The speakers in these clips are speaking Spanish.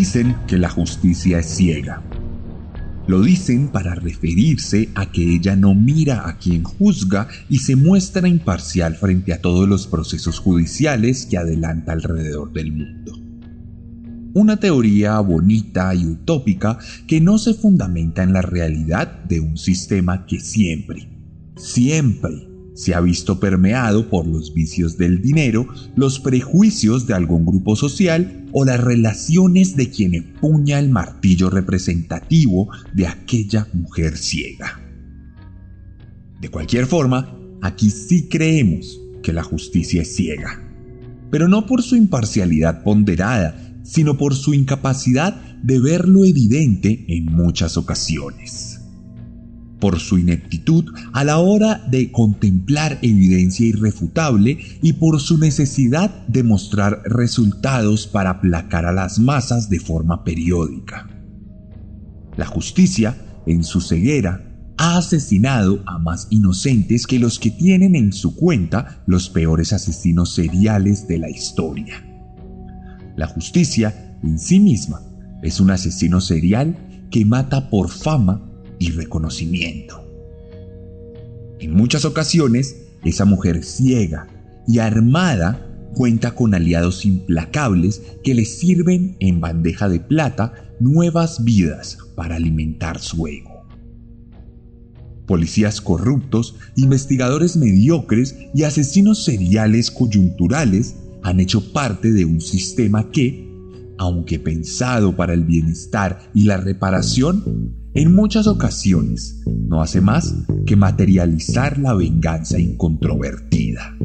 Dicen que la justicia es ciega. Lo dicen para referirse a que ella no mira a quien juzga y se muestra imparcial frente a todos los procesos judiciales que adelanta alrededor del mundo. Una teoría bonita y utópica que no se fundamenta en la realidad de un sistema que siempre, siempre se ha visto permeado por los vicios del dinero, los prejuicios de algún grupo social o las relaciones de quien empuña el martillo representativo de aquella mujer ciega. De cualquier forma, aquí sí creemos que la justicia es ciega, pero no por su imparcialidad ponderada, sino por su incapacidad de ver lo evidente en muchas ocasiones por su ineptitud a la hora de contemplar evidencia irrefutable y por su necesidad de mostrar resultados para aplacar a las masas de forma periódica. La justicia, en su ceguera, ha asesinado a más inocentes que los que tienen en su cuenta los peores asesinos seriales de la historia. La justicia, en sí misma, es un asesino serial que mata por fama y reconocimiento. En muchas ocasiones, esa mujer ciega y armada cuenta con aliados implacables que le sirven en bandeja de plata nuevas vidas para alimentar su ego. Policías corruptos, investigadores mediocres y asesinos seriales coyunturales han hecho parte de un sistema que, aunque pensado para el bienestar y la reparación, en muchas ocasiones no hace más que materializar la venganza incontrovertida.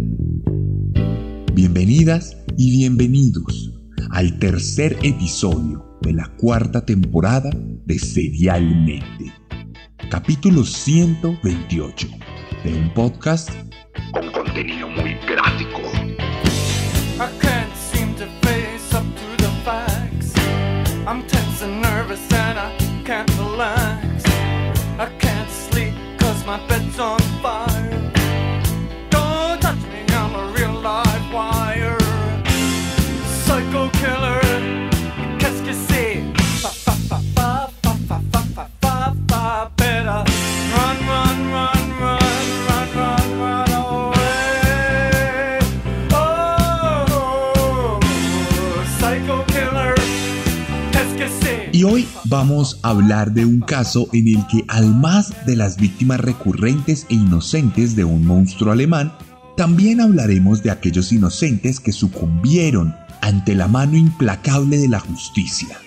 Bienvenidas y bienvenidos al tercer episodio de la cuarta temporada de Serialmente, capítulo 128 de un podcast con contenido muy gráfico. can't relax. I can't sleep cause my bed's on vamos a hablar de un caso en el que al más de las víctimas recurrentes e inocentes de un monstruo alemán, también hablaremos de aquellos inocentes que sucumbieron ante la mano implacable de la justicia.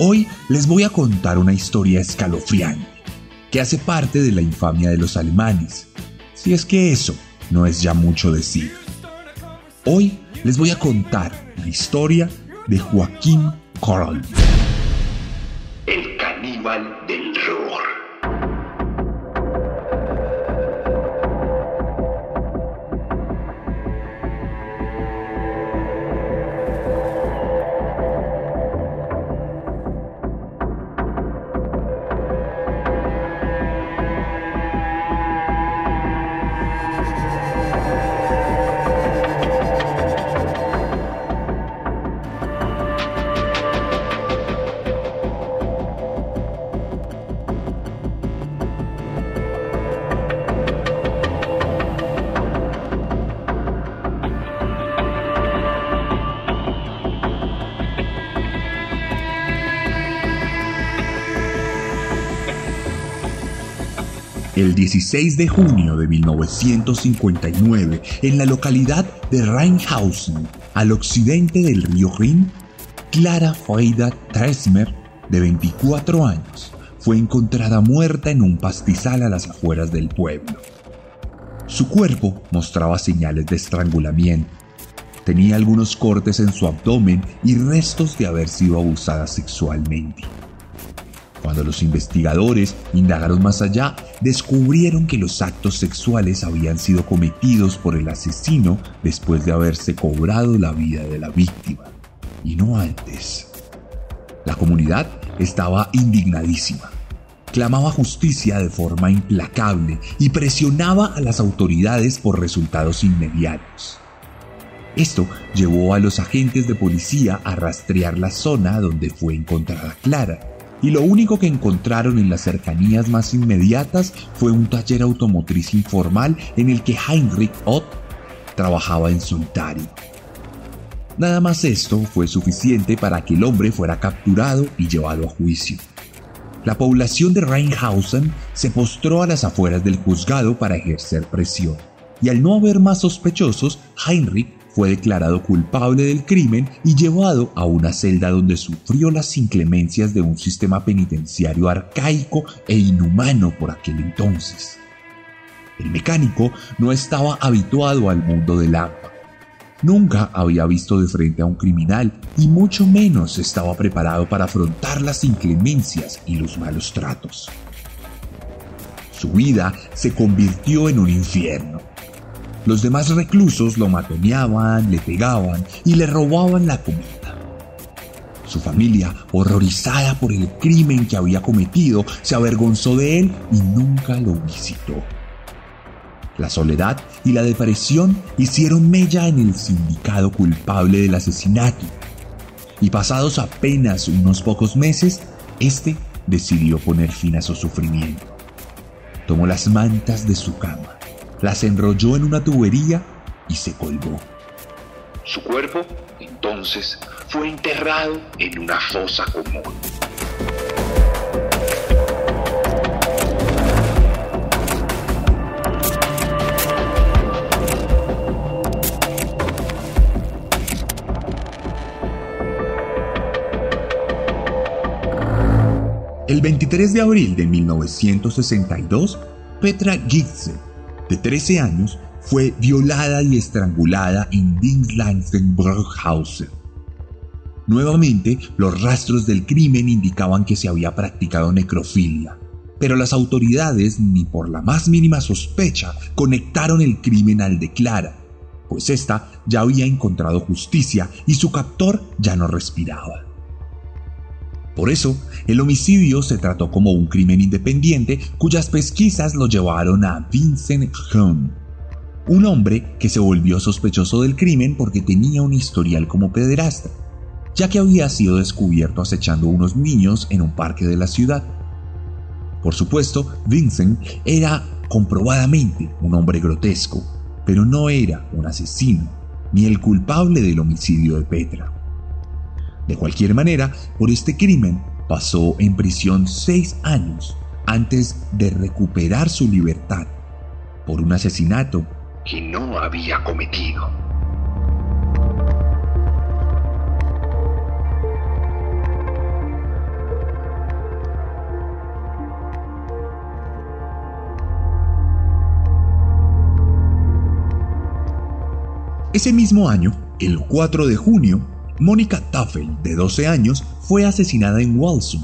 Hoy les voy a contar una historia escalofriante que hace parte de la infamia de los alemanes, si es que eso no es ya mucho decir. Hoy les voy a contar la historia de Joaquín Corral del Roar. 16 de junio de 1959, en la localidad de Rheinhausen, al occidente del río Rin, Clara Freda Tresmer, de 24 años, fue encontrada muerta en un pastizal a las afueras del pueblo. Su cuerpo mostraba señales de estrangulamiento. Tenía algunos cortes en su abdomen y restos de haber sido abusada sexualmente. Cuando los investigadores indagaron más allá, descubrieron que los actos sexuales habían sido cometidos por el asesino después de haberse cobrado la vida de la víctima, y no antes. La comunidad estaba indignadísima. Clamaba justicia de forma implacable y presionaba a las autoridades por resultados inmediatos. Esto llevó a los agentes de policía a rastrear la zona donde fue encontrada Clara y lo único que encontraron en las cercanías más inmediatas fue un taller automotriz informal en el que Heinrich Ott trabajaba en solitario. Nada más esto fue suficiente para que el hombre fuera capturado y llevado a juicio. La población de Rheinhausen se postró a las afueras del juzgado para ejercer presión, y al no haber más sospechosos, Heinrich fue declarado culpable del crimen y llevado a una celda donde sufrió las inclemencias de un sistema penitenciario arcaico e inhumano por aquel entonces. El mecánico no estaba habituado al mundo del agua. Nunca había visto de frente a un criminal y mucho menos estaba preparado para afrontar las inclemencias y los malos tratos. Su vida se convirtió en un infierno los demás reclusos lo matoneaban, le pegaban y le robaban la comida. Su familia, horrorizada por el crimen que había cometido, se avergonzó de él y nunca lo visitó. La soledad y la depresión hicieron mella en el sindicado culpable del asesinato. Y pasados apenas unos pocos meses, este decidió poner fin a su sufrimiento. Tomó las mantas de su cama, las enrolló en una tubería y se colgó. Su cuerpo, entonces, fue enterrado en una fosa común. El 23 de abril de 1962, Petra Gitze de 13 años, fue violada y estrangulada en Dingslangenbrückhausen. Nuevamente, los rastros del crimen indicaban que se había practicado necrofilia, pero las autoridades, ni por la más mínima sospecha, conectaron el crimen al de Clara, pues ésta ya había encontrado justicia y su captor ya no respiraba. Por eso, el homicidio se trató como un crimen independiente cuyas pesquisas lo llevaron a Vincent Hume, un hombre que se volvió sospechoso del crimen porque tenía un historial como pederasta, ya que había sido descubierto acechando a unos niños en un parque de la ciudad. Por supuesto, Vincent era comprobadamente un hombre grotesco, pero no era un asesino, ni el culpable del homicidio de Petra. De cualquier manera, por este crimen pasó en prisión seis años antes de recuperar su libertad por un asesinato que no había cometido. Ese mismo año, el 4 de junio, Mónica Tafel, de 12 años, fue asesinada en Walsum.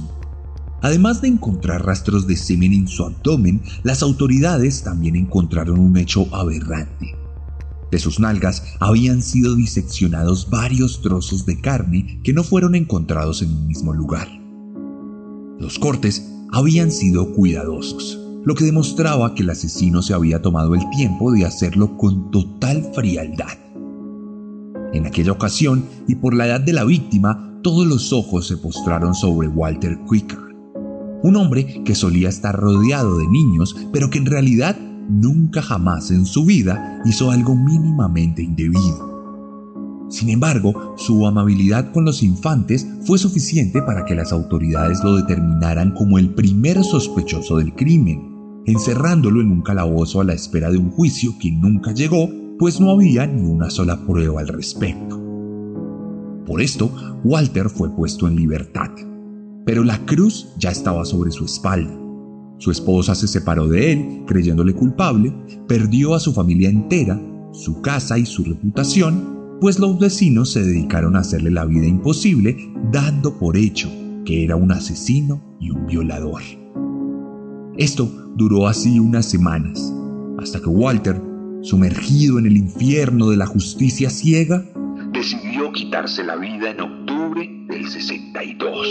Además de encontrar rastros de semen en su abdomen, las autoridades también encontraron un hecho aberrante. De sus nalgas habían sido diseccionados varios trozos de carne que no fueron encontrados en un mismo lugar. Los cortes habían sido cuidadosos, lo que demostraba que el asesino se había tomado el tiempo de hacerlo con total frialdad. En aquella ocasión, y por la edad de la víctima, todos los ojos se postraron sobre Walter Quicker, un hombre que solía estar rodeado de niños, pero que en realidad nunca jamás en su vida hizo algo mínimamente indebido. Sin embargo, su amabilidad con los infantes fue suficiente para que las autoridades lo determinaran como el primer sospechoso del crimen, encerrándolo en un calabozo a la espera de un juicio que nunca llegó, pues no había ni una sola prueba al respecto. Por esto, Walter fue puesto en libertad, pero la cruz ya estaba sobre su espalda. Su esposa se separó de él, creyéndole culpable, perdió a su familia entera, su casa y su reputación, pues los vecinos se dedicaron a hacerle la vida imposible, dando por hecho que era un asesino y un violador. Esto duró así unas semanas, hasta que Walter, sumergido en el infierno de la justicia ciega, decidió quitarse la vida en octubre del 62.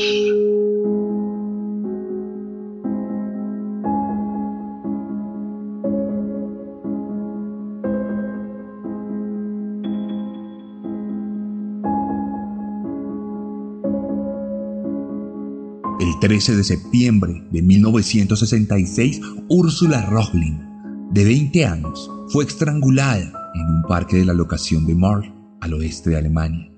El 13 de septiembre de 1966, Úrsula Rochlin, de 20 años, fue estrangulada en un parque de la locación de Marl, al oeste de Alemania.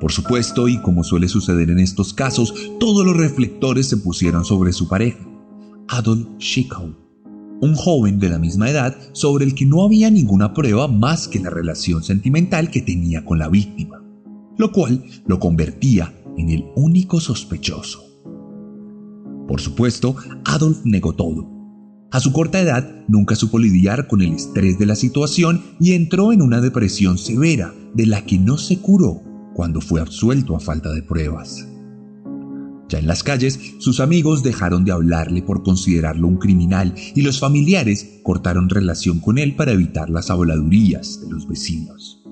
Por supuesto, y como suele suceder en estos casos, todos los reflectores se pusieron sobre su pareja, Adolf Schickau, un joven de la misma edad sobre el que no había ninguna prueba más que la relación sentimental que tenía con la víctima, lo cual lo convertía en el único sospechoso. Por supuesto, Adolf negó todo. A su corta edad nunca supo lidiar con el estrés de la situación y entró en una depresión severa de la que no se curó cuando fue absuelto a falta de pruebas. Ya en las calles, sus amigos dejaron de hablarle por considerarlo un criminal y los familiares cortaron relación con él para evitar las habladurías de los vecinos.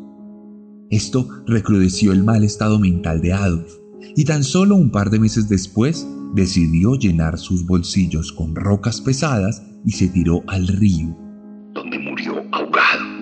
Esto recrudeció el mal estado mental de Adolf y tan solo un par de meses después decidió llenar sus bolsillos con rocas pesadas y se tiró al río, donde murió ahogado.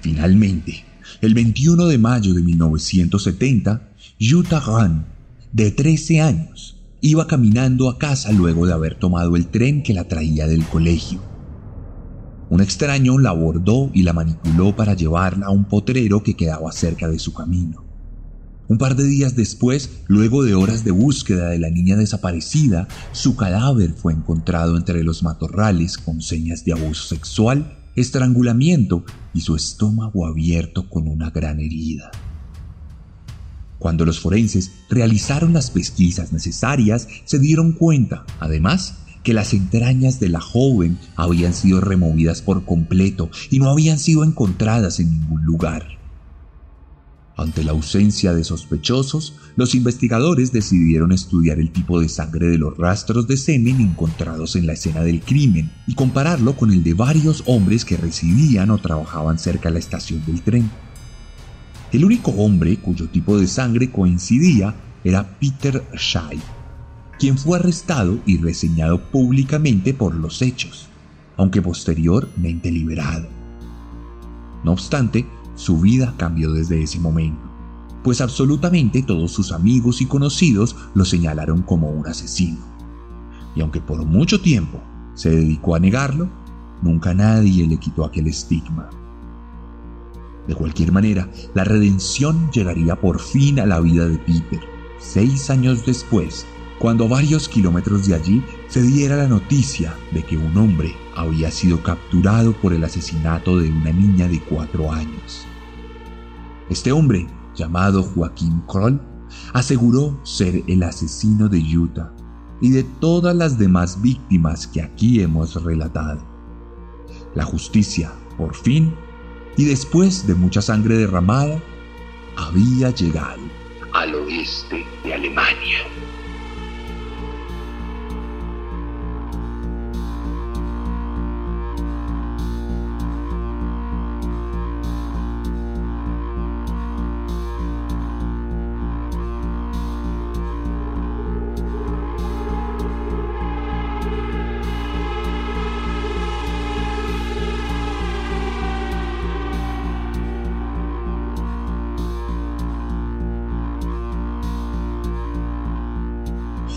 Finalmente, el 21 de mayo de 1970, Jutta Rahn, de 13 años, iba caminando a casa luego de haber tomado el tren que la traía del colegio. Un extraño la abordó y la manipuló para llevarla a un potrero que quedaba cerca de su camino. Un par de días después, luego de horas de búsqueda de la niña desaparecida, su cadáver fue encontrado entre los matorrales con señas de abuso sexual estrangulamiento y su estómago abierto con una gran herida. Cuando los forenses realizaron las pesquisas necesarias, se dieron cuenta, además, que las entrañas de la joven habían sido removidas por completo y no habían sido encontradas en ningún lugar. Ante la ausencia de sospechosos, los investigadores decidieron estudiar el tipo de sangre de los rastros de semen encontrados en la escena del crimen y compararlo con el de varios hombres que residían o trabajaban cerca de la estación del tren. El único hombre cuyo tipo de sangre coincidía era Peter Shai, quien fue arrestado y reseñado públicamente por los hechos, aunque posteriormente liberado. No obstante, su vida cambió desde ese momento, pues absolutamente todos sus amigos y conocidos lo señalaron como un asesino. Y aunque por mucho tiempo se dedicó a negarlo, nunca nadie le quitó aquel estigma. De cualquier manera, la redención llegaría por fin a la vida de Peter, seis años después, cuando a varios kilómetros de allí se diera la noticia de que un hombre había sido capturado por el asesinato de una niña de cuatro años. Este hombre, llamado Joaquín Kroll, aseguró ser el asesino de Utah y de todas las demás víctimas que aquí hemos relatado. La justicia, por fin, y después de mucha sangre derramada, había llegado al oeste de Alemania.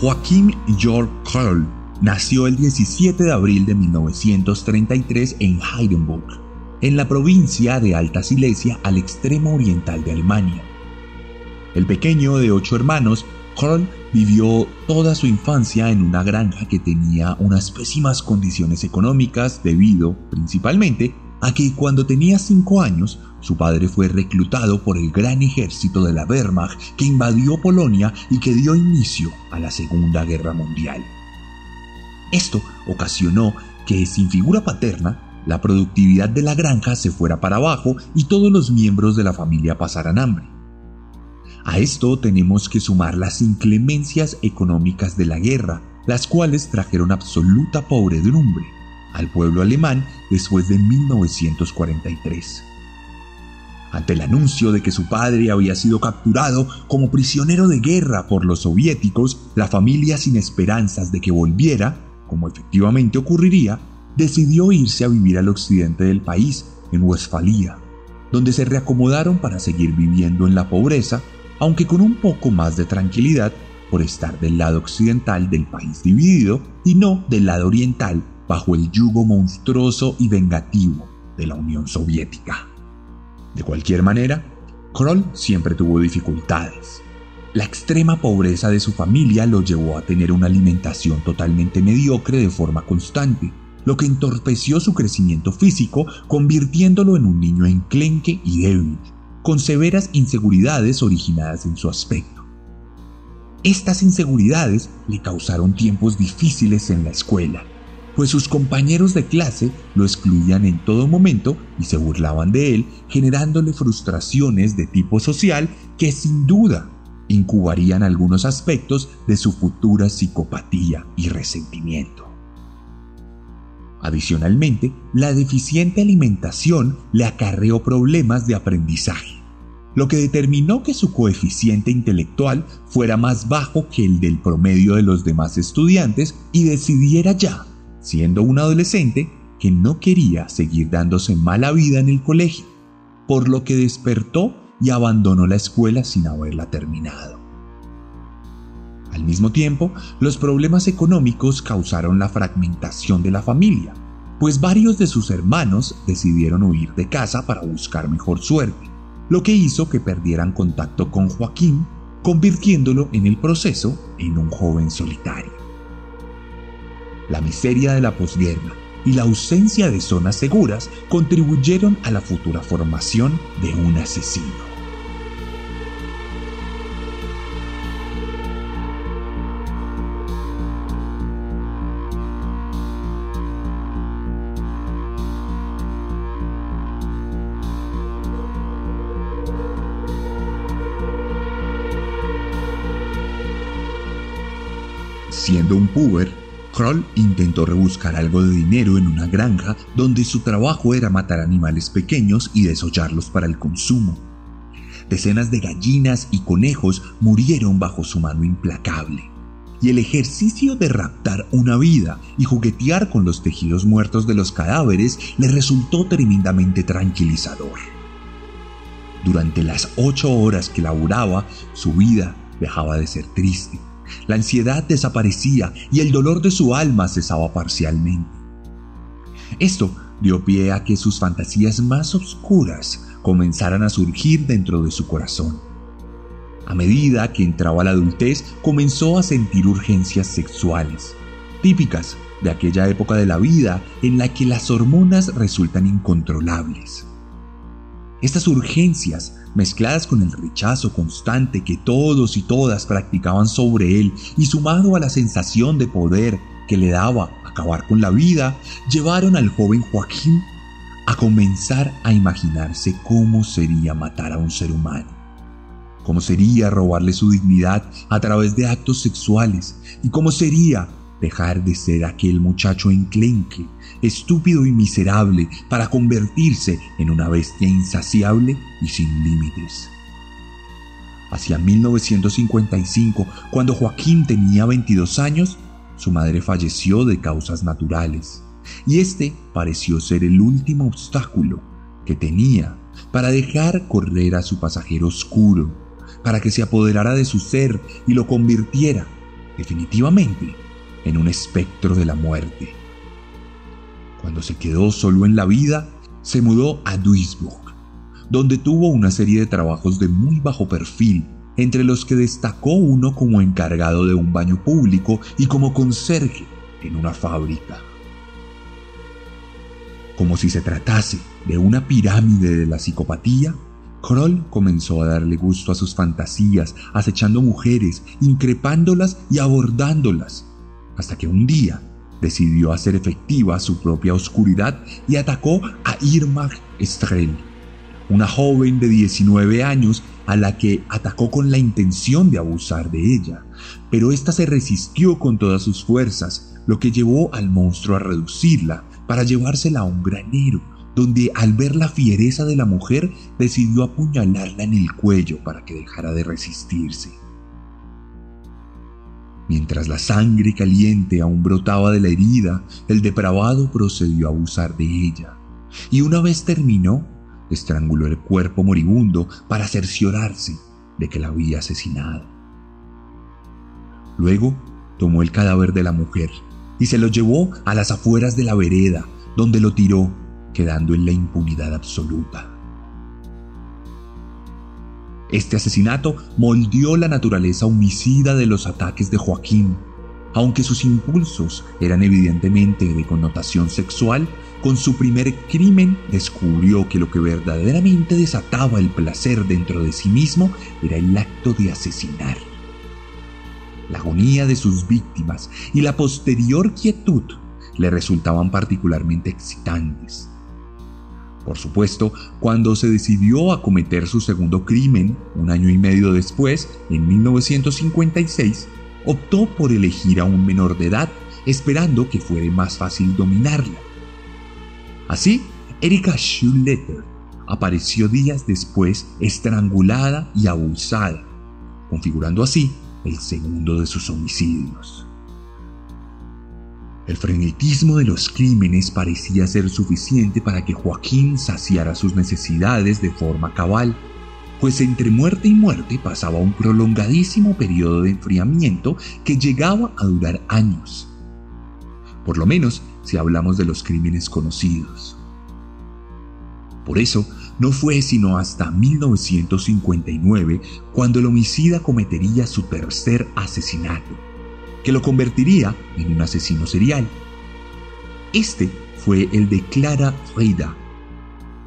Joaquín Georg Kroll nació el 17 de abril de 1933 en Heidenburg, en la provincia de Alta Silesia al extremo oriental de Alemania. El pequeño de ocho hermanos, Kroll vivió toda su infancia en una granja que tenía unas pésimas condiciones económicas debido, principalmente, a que cuando tenía cinco años su padre fue reclutado por el gran ejército de la Wehrmacht que invadió Polonia y que dio inicio a la Segunda Guerra Mundial. Esto ocasionó que, sin figura paterna, la productividad de la granja se fuera para abajo y todos los miembros de la familia pasaran hambre. A esto tenemos que sumar las inclemencias económicas de la guerra, las cuales trajeron absoluta pobredumbre al pueblo alemán después de 1943. Ante el anuncio de que su padre había sido capturado como prisionero de guerra por los soviéticos, la familia sin esperanzas de que volviera, como efectivamente ocurriría, decidió irse a vivir al occidente del país, en Westfalia, donde se reacomodaron para seguir viviendo en la pobreza, aunque con un poco más de tranquilidad por estar del lado occidental del país dividido y no del lado oriental bajo el yugo monstruoso y vengativo de la Unión Soviética. De cualquier manera, Kroll siempre tuvo dificultades. La extrema pobreza de su familia lo llevó a tener una alimentación totalmente mediocre de forma constante, lo que entorpeció su crecimiento físico, convirtiéndolo en un niño enclenque y débil, con severas inseguridades originadas en su aspecto. Estas inseguridades le causaron tiempos difíciles en la escuela, pues sus compañeros de clase lo excluían en todo momento y se burlaban de él, generándole frustraciones de tipo social que sin duda incubarían algunos aspectos de su futura psicopatía y resentimiento. Adicionalmente, la deficiente alimentación le acarreó problemas de aprendizaje, lo que determinó que su coeficiente intelectual fuera más bajo que el del promedio de los demás estudiantes y decidiera ya siendo un adolescente que no quería seguir dándose mala vida en el colegio, por lo que despertó y abandonó la escuela sin haberla terminado. Al mismo tiempo, los problemas económicos causaron la fragmentación de la familia, pues varios de sus hermanos decidieron huir de casa para buscar mejor suerte, lo que hizo que perdieran contacto con Joaquín, convirtiéndolo en el proceso en un joven solitario la miseria de la posguerra y la ausencia de zonas seguras contribuyeron a la futura formación de un asesino. Siendo un puber, Kroll intentó rebuscar algo de dinero en una granja donde su trabajo era matar animales pequeños y desollarlos para el consumo. Decenas de gallinas y conejos murieron bajo su mano implacable, y el ejercicio de raptar una vida y juguetear con los tejidos muertos de los cadáveres le resultó tremendamente tranquilizador. Durante las ocho horas que laboraba, su vida dejaba de ser triste la ansiedad desaparecía y el dolor de su alma cesaba parcialmente. Esto dio pie a que sus fantasías más oscuras comenzaran a surgir dentro de su corazón. A medida que entraba la adultez, comenzó a sentir urgencias sexuales, típicas de aquella época de la vida en la que las hormonas resultan incontrolables. Estas urgencias mezcladas con el rechazo constante que todos y todas practicaban sobre él y sumado a la sensación de poder que le daba acabar con la vida, llevaron al joven Joaquín a comenzar a imaginarse cómo sería matar a un ser humano, cómo sería robarle su dignidad a través de actos sexuales y cómo sería dejar de ser aquel muchacho enclenque, estúpido y miserable para convertirse en una bestia insaciable y sin límites. Hacia 1955, cuando Joaquín tenía 22 años, su madre falleció de causas naturales, y este pareció ser el último obstáculo que tenía para dejar correr a su pasajero oscuro, para que se apoderara de su ser y lo convirtiera definitivamente en un espectro de la muerte. Cuando se quedó solo en la vida, se mudó a Duisburg, donde tuvo una serie de trabajos de muy bajo perfil, entre los que destacó uno como encargado de un baño público y como conserje en una fábrica. Como si se tratase de una pirámide de la psicopatía, Kroll comenzó a darle gusto a sus fantasías, acechando mujeres, increpándolas y abordándolas, hasta que un día decidió hacer efectiva su propia oscuridad y atacó a Irma Strel, una joven de 19 años a la que atacó con la intención de abusar de ella, pero ésta se resistió con todas sus fuerzas, lo que llevó al monstruo a reducirla para llevársela a un granero, donde al ver la fiereza de la mujer decidió apuñalarla en el cuello para que dejara de resistirse. Mientras la sangre caliente aún brotaba de la herida, el depravado procedió a abusar de ella, y una vez terminó, estranguló el cuerpo moribundo para cerciorarse de que la había asesinado. Luego tomó el cadáver de la mujer y se lo llevó a las afueras de la vereda, donde lo tiró, quedando en la impunidad absoluta. Este asesinato moldeó la naturaleza homicida de los ataques de Joaquín. Aunque sus impulsos eran evidentemente de connotación sexual, con su primer crimen descubrió que lo que verdaderamente desataba el placer dentro de sí mismo era el acto de asesinar. La agonía de sus víctimas y la posterior quietud le resultaban particularmente excitantes. Por supuesto, cuando se decidió a cometer su segundo crimen, un año y medio después, en 1956, optó por elegir a un menor de edad, esperando que fuera más fácil dominarla. Así, Erika Schuletter apareció días después estrangulada y abusada, configurando así el segundo de sus homicidios. El frenetismo de los crímenes parecía ser suficiente para que Joaquín saciara sus necesidades de forma cabal, pues entre muerte y muerte pasaba un prolongadísimo periodo de enfriamiento que llegaba a durar años. Por lo menos si hablamos de los crímenes conocidos. Por eso, no fue sino hasta 1959 cuando el homicida cometería su tercer asesinato que lo convertiría en un asesino serial. Este fue el de Clara Frida,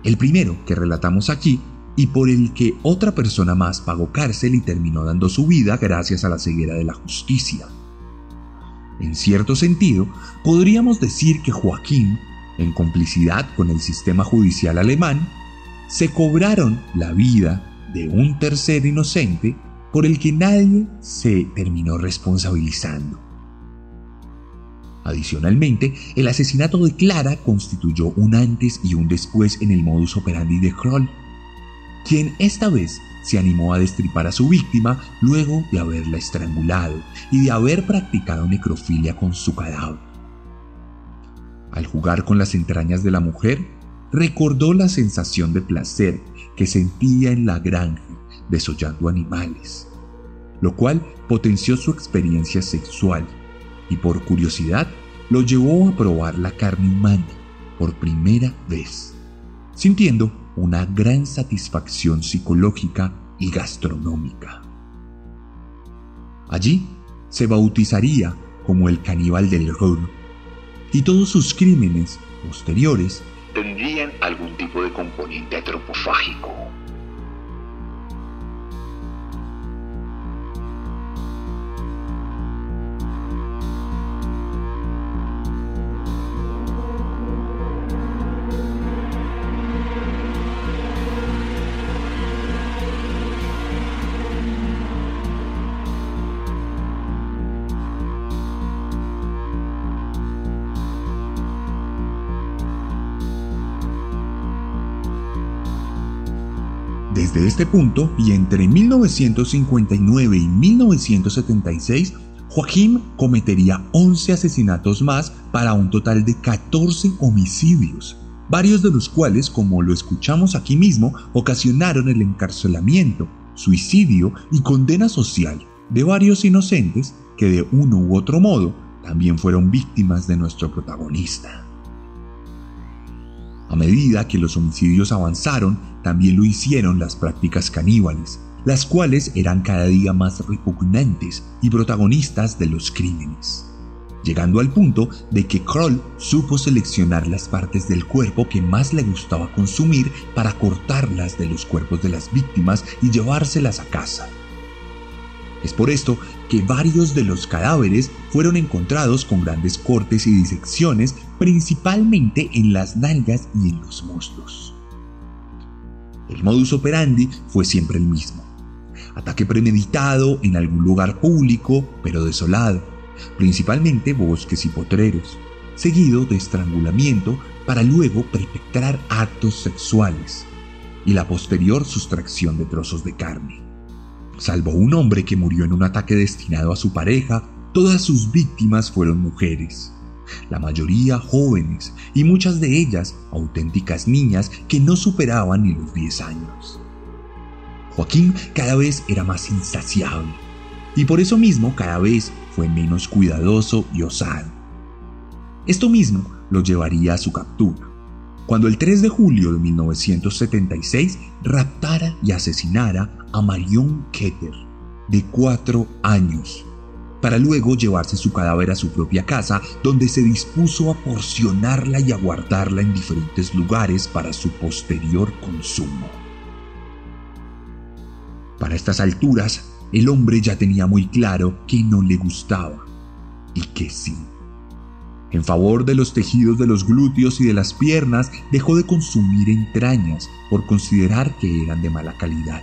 el primero que relatamos aquí y por el que otra persona más pagó cárcel y terminó dando su vida gracias a la ceguera de la justicia. En cierto sentido, podríamos decir que Joaquín, en complicidad con el sistema judicial alemán, se cobraron la vida de un tercer inocente por el que nadie se terminó responsabilizando. Adicionalmente, el asesinato de Clara constituyó un antes y un después en el modus operandi de Kroll, quien esta vez se animó a destripar a su víctima luego de haberla estrangulado y de haber practicado necrofilia con su cadáver. Al jugar con las entrañas de la mujer, recordó la sensación de placer que sentía en la granja desollando animales, lo cual potenció su experiencia sexual y por curiosidad lo llevó a probar la carne humana por primera vez, sintiendo una gran satisfacción psicológica y gastronómica. Allí se bautizaría como el caníbal del Ruhr y todos sus crímenes posteriores tendrían algún tipo de componente antropofágico. Este punto, y entre 1959 y 1976, Joaquín cometería 11 asesinatos más para un total de 14 homicidios, varios de los cuales, como lo escuchamos aquí mismo, ocasionaron el encarcelamiento, suicidio y condena social de varios inocentes que de uno u otro modo también fueron víctimas de nuestro protagonista. A medida que los homicidios avanzaron, también lo hicieron las prácticas caníbales, las cuales eran cada día más repugnantes y protagonistas de los crímenes llegando al punto de que Kroll supo seleccionar las partes del cuerpo que más le gustaba consumir para cortarlas de los cuerpos de las víctimas y llevárselas a casa. Es por esto que varios de los cadáveres fueron encontrados con grandes cortes y disecciones, principalmente en las nalgas y en los muslos. El modus operandi fue siempre el mismo. Ataque premeditado en algún lugar público, pero desolado, principalmente bosques y potreros, seguido de estrangulamiento para luego perpetrar actos sexuales y la posterior sustracción de trozos de carne. Salvo un hombre que murió en un ataque destinado a su pareja, todas sus víctimas fueron mujeres, la mayoría jóvenes y muchas de ellas auténticas niñas que no superaban ni los 10 años. Joaquín cada vez era más insaciable y por eso mismo cada vez fue menos cuidadoso y osado. Esto mismo lo llevaría a su captura, cuando el 3 de julio de 1976 raptara y asesinara a Marion Keter, de cuatro años, para luego llevarse su cadáver a su propia casa, donde se dispuso a porcionarla y a guardarla en diferentes lugares para su posterior consumo. Para estas alturas, el hombre ya tenía muy claro que no le gustaba y que sí. En favor de los tejidos de los glúteos y de las piernas, dejó de consumir entrañas por considerar que eran de mala calidad.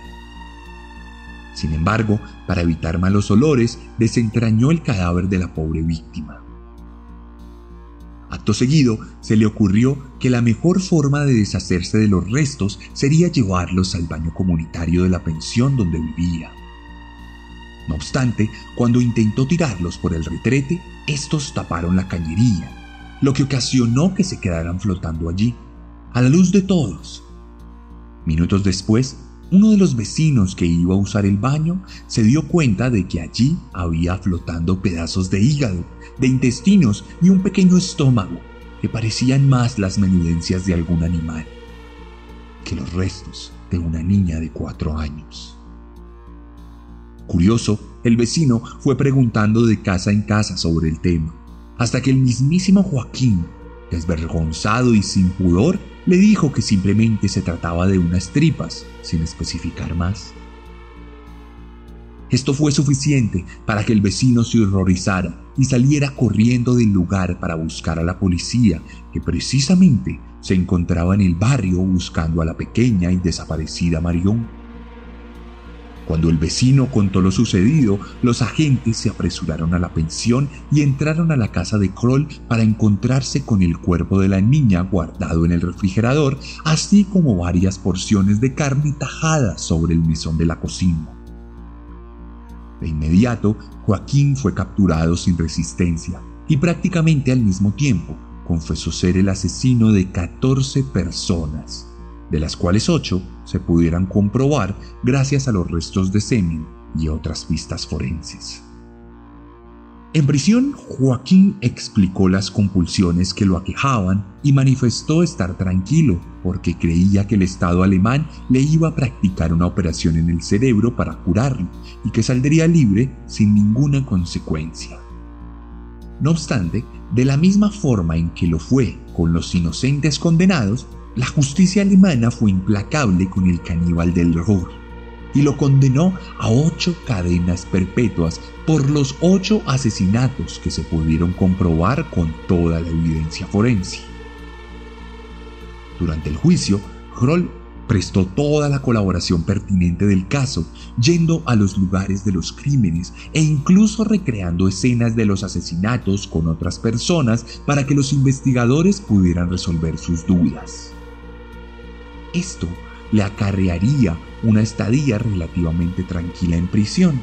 Sin embargo, para evitar malos olores, desentrañó el cadáver de la pobre víctima. Acto seguido, se le ocurrió que la mejor forma de deshacerse de los restos sería llevarlos al baño comunitario de la pensión donde vivía. No obstante, cuando intentó tirarlos por el retrete, estos taparon la cañería, lo que ocasionó que se quedaran flotando allí, a la luz de todos. Minutos después, uno de los vecinos que iba a usar el baño se dio cuenta de que allí había flotando pedazos de hígado, de intestinos y un pequeño estómago que parecían más las menudencias de algún animal que los restos de una niña de cuatro años. Curioso, el vecino fue preguntando de casa en casa sobre el tema, hasta que el mismísimo Joaquín, desvergonzado y sin pudor, le dijo que simplemente se trataba de unas tripas, sin especificar más. Esto fue suficiente para que el vecino se horrorizara y saliera corriendo del lugar para buscar a la policía, que precisamente se encontraba en el barrio buscando a la pequeña y desaparecida Marión. Cuando el vecino contó lo sucedido, los agentes se apresuraron a la pensión y entraron a la casa de Kroll para encontrarse con el cuerpo de la niña guardado en el refrigerador, así como varias porciones de carne tajada sobre el mesón de la cocina. De inmediato, Joaquín fue capturado sin resistencia y prácticamente al mismo tiempo confesó ser el asesino de 14 personas de las cuales ocho se pudieran comprobar gracias a los restos de semen y otras pistas forenses. En prisión, Joaquín explicó las compulsiones que lo aquejaban y manifestó estar tranquilo porque creía que el Estado alemán le iba a practicar una operación en el cerebro para curarlo y que saldría libre sin ninguna consecuencia. No obstante, de la misma forma en que lo fue con los inocentes condenados, la justicia alemana fue implacable con el caníbal del Ruhr y lo condenó a ocho cadenas perpetuas por los ocho asesinatos que se pudieron comprobar con toda la evidencia forense. Durante el juicio, Kroll prestó toda la colaboración pertinente del caso, yendo a los lugares de los crímenes e incluso recreando escenas de los asesinatos con otras personas para que los investigadores pudieran resolver sus dudas. Esto le acarrearía una estadía relativamente tranquila en prisión,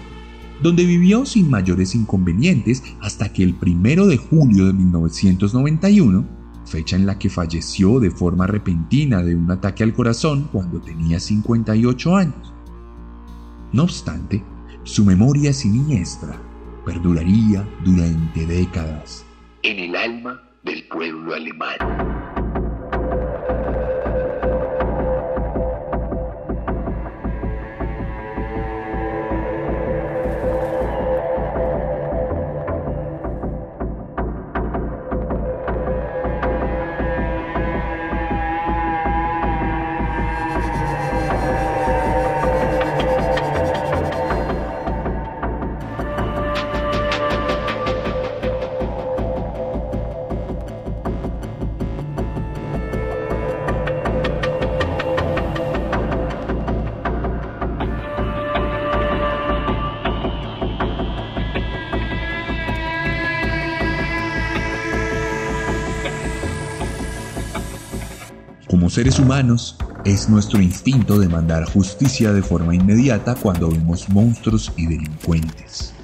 donde vivió sin mayores inconvenientes hasta que el primero de julio de 1991, fecha en la que falleció de forma repentina de un ataque al corazón cuando tenía 58 años. No obstante, su memoria siniestra perduraría durante décadas en el alma del pueblo alemán. Seres humanos, es nuestro instinto demandar justicia de forma inmediata cuando vemos monstruos y delincuentes.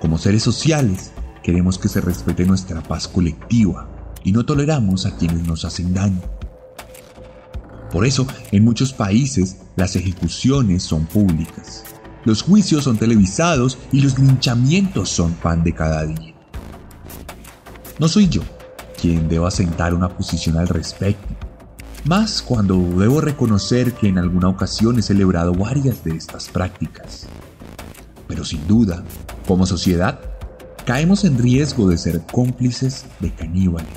Como seres sociales, queremos que se respete nuestra paz colectiva y no toleramos a quienes nos hacen daño. Por eso, en muchos países, las ejecuciones son públicas, los juicios son televisados y los linchamientos son pan de cada día. No soy yo quien deba sentar una posición al respecto, más cuando debo reconocer que en alguna ocasión he celebrado varias de estas prácticas. Pero sin duda, como sociedad, caemos en riesgo de ser cómplices de caníbales,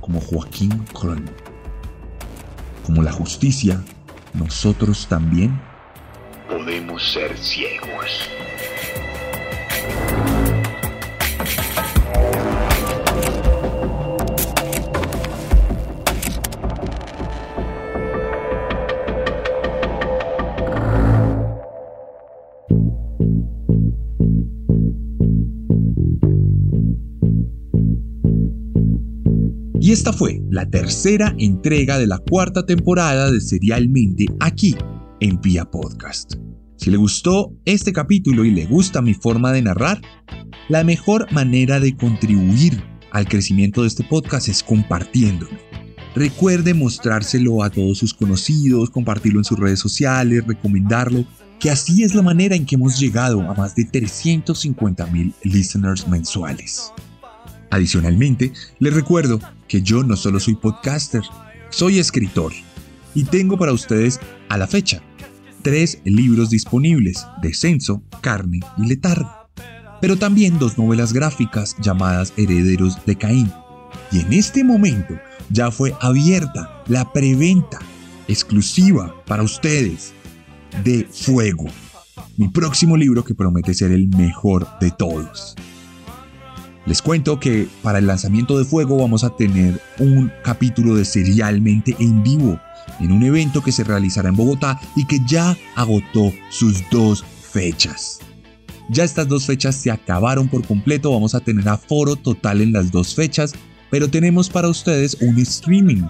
como Joaquín Kroll. Como la justicia, nosotros también podemos ser ciegos. Y esta fue la tercera entrega de la cuarta temporada de Serialmente aquí en Pia Podcast. Si le gustó este capítulo y le gusta mi forma de narrar, la mejor manera de contribuir al crecimiento de este podcast es compartiéndolo. Recuerde mostrárselo a todos sus conocidos, compartirlo en sus redes sociales, recomendarlo, que así es la manera en que hemos llegado a más de 350 mil listeners mensuales. Adicionalmente, les recuerdo que yo no solo soy podcaster, soy escritor y tengo para ustedes a la fecha tres libros disponibles, Descenso, Carne y Letargo, pero también dos novelas gráficas llamadas Herederos de Caín. Y en este momento ya fue abierta la preventa exclusiva para ustedes de Fuego, mi próximo libro que promete ser el mejor de todos. Les cuento que para el lanzamiento de Fuego vamos a tener un capítulo de serialmente en vivo en un evento que se realizará en Bogotá y que ya agotó sus dos fechas. Ya estas dos fechas se acabaron por completo, vamos a tener aforo total en las dos fechas, pero tenemos para ustedes un streaming.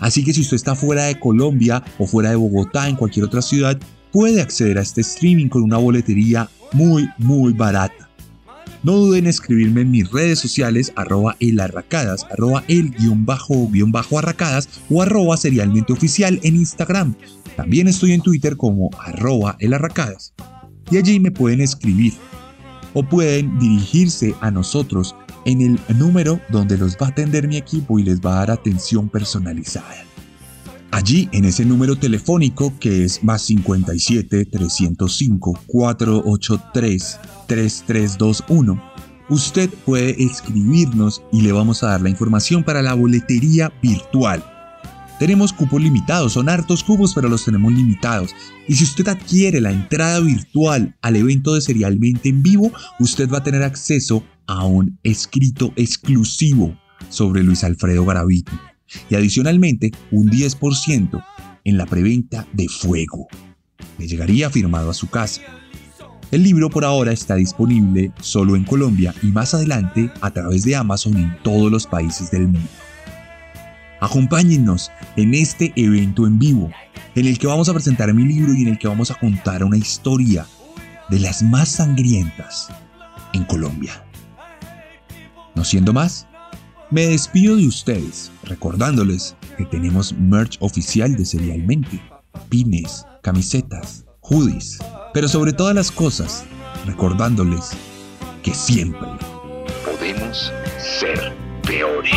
Así que si usted está fuera de Colombia o fuera de Bogotá, en cualquier otra ciudad, puede acceder a este streaming con una boletería muy, muy barata. No duden en escribirme en mis redes sociales arroba elarracadas, arroba el guion bajo guion bajo arracadas o arroba serialmente oficial en Instagram. También estoy en Twitter como arroba elarracadas. Y allí me pueden escribir o pueden dirigirse a nosotros en el número donde los va a atender mi equipo y les va a dar atención personalizada. Allí, en ese número telefónico que es más 57 305 483 3321, usted puede escribirnos y le vamos a dar la información para la boletería virtual. Tenemos cupos limitados, son hartos cupos, pero los tenemos limitados. Y si usted adquiere la entrada virtual al evento de Serialmente en vivo, usted va a tener acceso a un escrito exclusivo sobre Luis Alfredo Garavito y adicionalmente un 10% en la preventa de Fuego. Le llegaría firmado a su casa. El libro por ahora está disponible solo en Colombia y más adelante a través de Amazon en todos los países del mundo. Acompáñennos en este evento en vivo, en el que vamos a presentar mi libro y en el que vamos a contar una historia de las más sangrientas en Colombia. No siendo más, me despido de ustedes recordándoles que tenemos merch oficial de Serialmente, pines, camisetas, hoodies, pero sobre todas las cosas, recordándoles que siempre podemos ser peores.